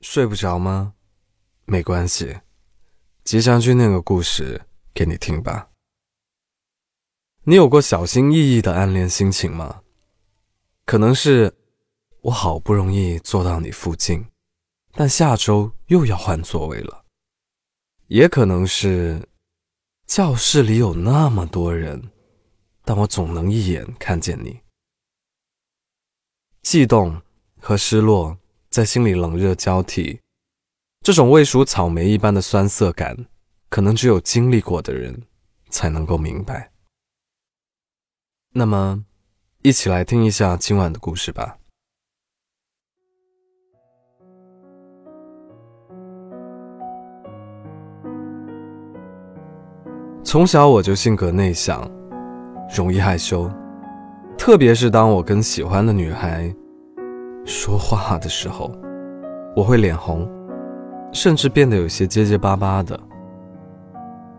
睡不着吗？没关系，吉祥君念个故事给你听吧。你有过小心翼翼的暗恋心情吗？可能是我好不容易坐到你附近，但下周又要换座位了。也可能是教室里有那么多人，但我总能一眼看见你。悸动和失落。在心里冷热交替，这种未熟草莓一般的酸涩感，可能只有经历过的人才能够明白。那么，一起来听一下今晚的故事吧。从小我就性格内向，容易害羞，特别是当我跟喜欢的女孩。说话的时候，我会脸红，甚至变得有些结结巴巴的。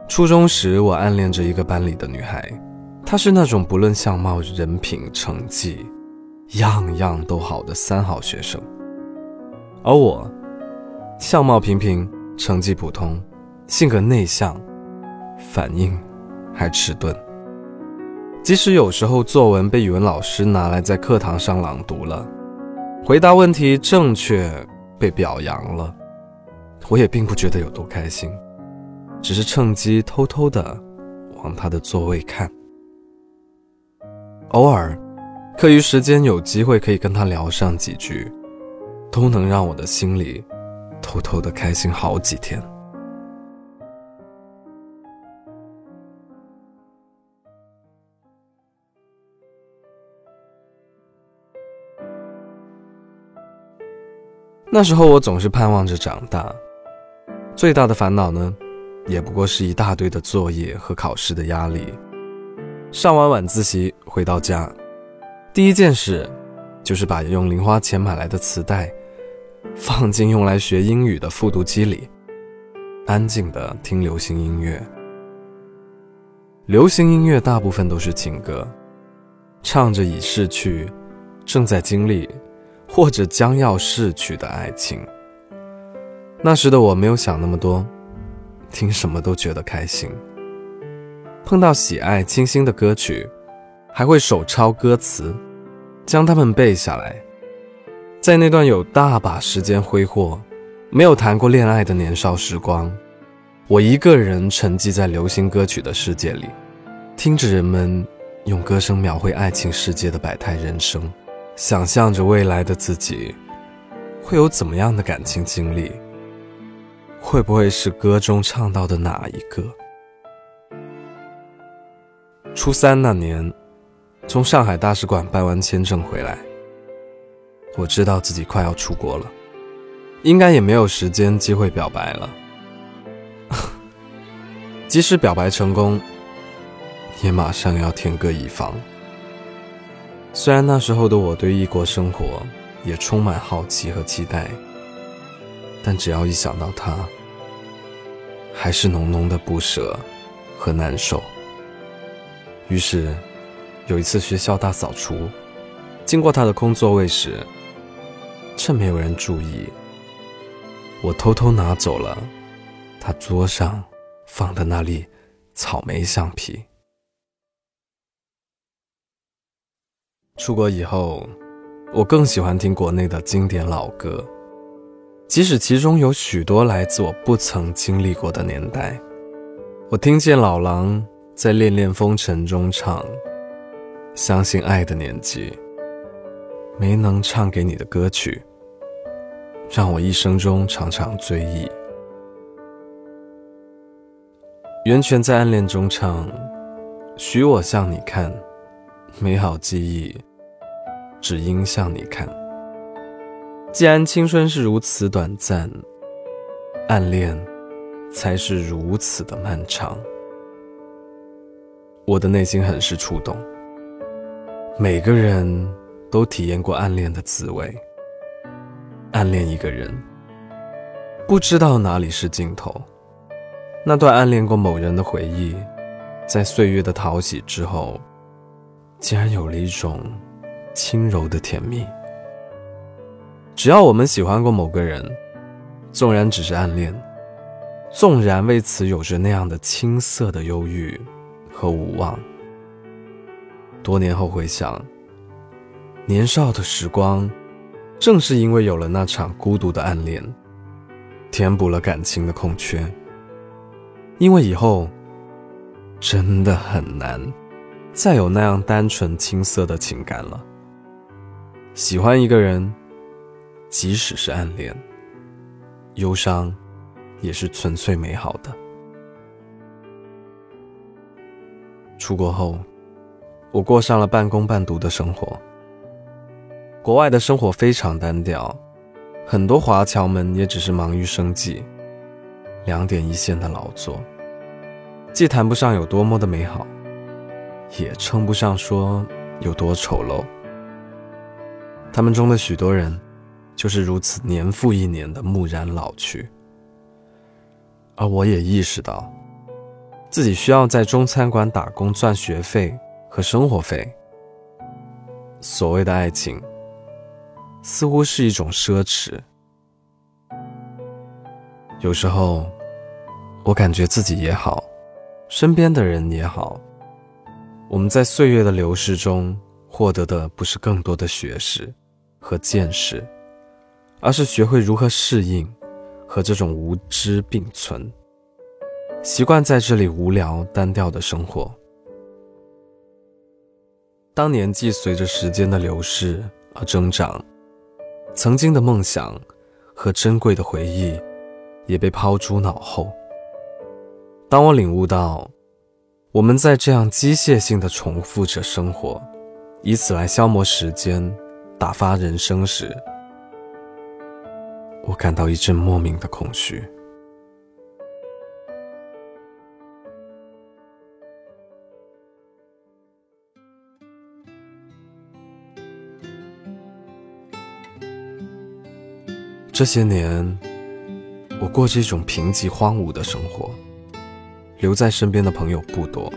初中时，我暗恋着一个班里的女孩，她是那种不论相貌、人品、成绩，样样都好的三好学生，而我，相貌平平，成绩普通，性格内向，反应还迟钝。即使有时候作文被语文老师拿来在课堂上朗读了。回答问题正确，被表扬了，我也并不觉得有多开心，只是趁机偷偷的往他的座位看。偶尔，课余时间有机会可以跟他聊上几句，都能让我的心里偷偷的开心好几天。那时候我总是盼望着长大，最大的烦恼呢，也不过是一大堆的作业和考试的压力。上完晚自习回到家，第一件事就是把用零花钱买来的磁带放进用来学英语的复读机里，安静的听流行音乐。流行音乐大部分都是情歌，唱着已逝去，正在经历。或者将要逝去的爱情。那时的我没有想那么多，听什么都觉得开心。碰到喜爱、清新的歌曲，还会手抄歌词，将它们背下来。在那段有大把时间挥霍、没有谈过恋爱的年少时光，我一个人沉寂在流行歌曲的世界里，听着人们用歌声描绘爱情世界的百态人生。想象着未来的自己会有怎么样的感情经历？会不会是歌中唱到的哪一个？初三那年，从上海大使馆办完签证回来，我知道自己快要出国了，应该也没有时间机会表白了。即使表白成功，也马上要天各一方。虽然那时候的我对异国生活也充满好奇和期待，但只要一想到他，还是浓浓的不舍和难受。于是，有一次学校大扫除，经过他的空座位时，趁没有人注意，我偷偷拿走了他桌上放的那粒草莓橡皮。出国以后，我更喜欢听国内的经典老歌，即使其中有许多来自我不曾经历过的年代。我听见老狼在《恋恋风尘》中唱：“相信爱的年纪，没能唱给你的歌曲，让我一生中常常追忆。”袁泉在《暗恋》中唱：“许我向你看，美好记忆。”只因向你看。既然青春是如此短暂，暗恋才是如此的漫长。我的内心很是触动。每个人都体验过暗恋的滋味。暗恋一个人，不知道哪里是尽头。那段暗恋过某人的回忆，在岁月的淘洗之后，竟然有了一种。轻柔的甜蜜。只要我们喜欢过某个人，纵然只是暗恋，纵然为此有着那样的青涩的忧郁和无望，多年后回想，年少的时光，正是因为有了那场孤独的暗恋，填补了感情的空缺。因为以后真的很难再有那样单纯青涩的情感了。喜欢一个人，即使是暗恋，忧伤也是纯粹美好的。出国后，我过上了半工半读的生活。国外的生活非常单调，很多华侨们也只是忙于生计，两点一线的劳作。既谈不上有多么的美好，也称不上说有多丑陋。他们中的许多人，就是如此年复一年的木然老去。而我也意识到，自己需要在中餐馆打工赚学费和生活费。所谓的爱情，似乎是一种奢侈。有时候，我感觉自己也好。身边的人也好，我们在岁月的流逝中获得的不是更多的学识和见识，而是学会如何适应和这种无知并存，习惯在这里无聊单调的生活。当年纪随着时间的流逝而增长，曾经的梦想和珍贵的回忆也被抛诸脑后。当我领悟到，我们在这样机械性的重复着生活，以此来消磨时间、打发人生时，我感到一阵莫名的空虚。这些年，我过着一种贫瘠荒芜的生活。留在身边的朋友不多，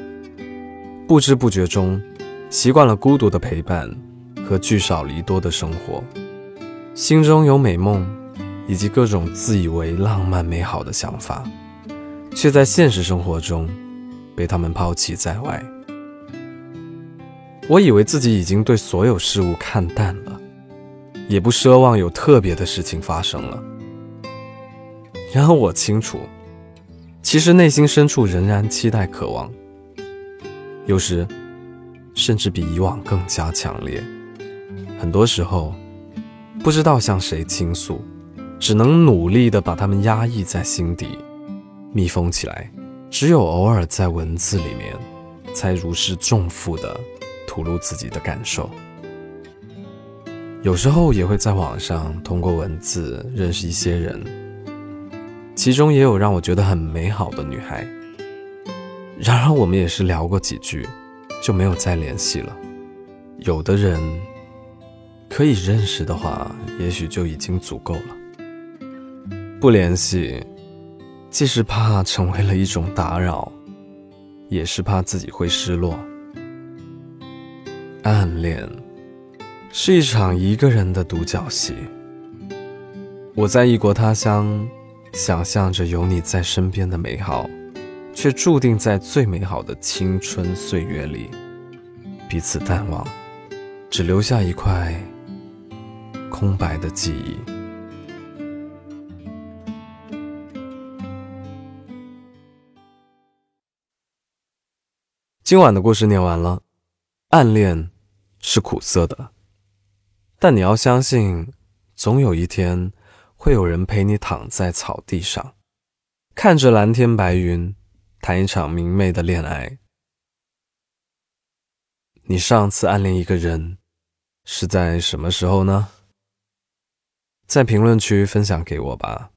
不知不觉中，习惯了孤独的陪伴和聚少离多的生活，心中有美梦，以及各种自以为浪漫美好的想法，却在现实生活中被他们抛弃在外。我以为自己已经对所有事物看淡了，也不奢望有特别的事情发生了。然而我清楚。其实内心深处仍然期待、渴望，有时甚至比以往更加强烈。很多时候，不知道向谁倾诉，只能努力的把它们压抑在心底，密封起来。只有偶尔在文字里面，才如释重负的吐露自己的感受。有时候也会在网上通过文字认识一些人。其中也有让我觉得很美好的女孩，然而我们也是聊过几句，就没有再联系了。有的人可以认识的话，也许就已经足够了。不联系，既是怕成为了一种打扰，也是怕自己会失落。暗恋是一场一个人的独角戏。我在异国他乡。想象着有你在身边的美好，却注定在最美好的青春岁月里彼此淡忘，只留下一块空白的记忆。今晚的故事念完了，暗恋是苦涩的，但你要相信，总有一天。会有人陪你躺在草地上，看着蓝天白云，谈一场明媚的恋爱。你上次暗恋一个人是在什么时候呢？在评论区分享给我吧。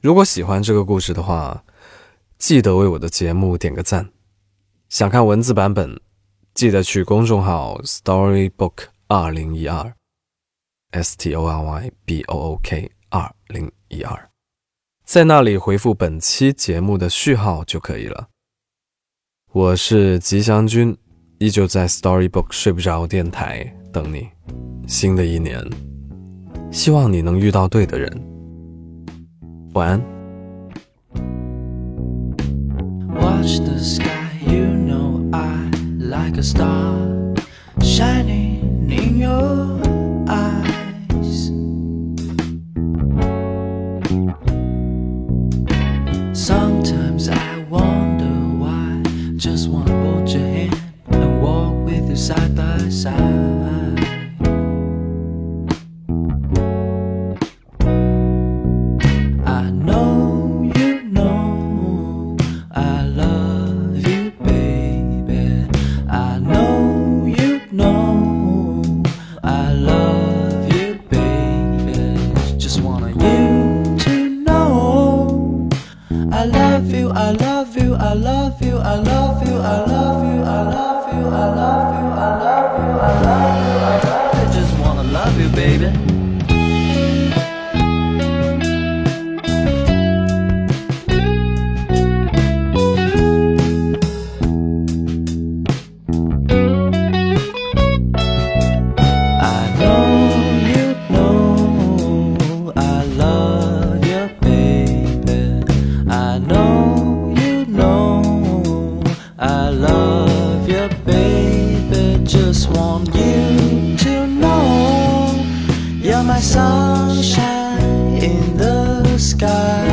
如果喜欢这个故事的话，记得为我的节目点个赞。想看文字版本，记得去公众号 Storybook 二零一二，S T O R Y B O O K。二零一二，在那里回复本期节目的序号就可以了。我是吉祥君，依旧在 Storybook 睡不着电台等你。新的一年，希望你能遇到对的人。晚安。Watch the sky, you know I like a star shining in your eyes. Sometimes I wonder why. Just wanna hold your hand and walk with you side by side. Sunshine in the sky.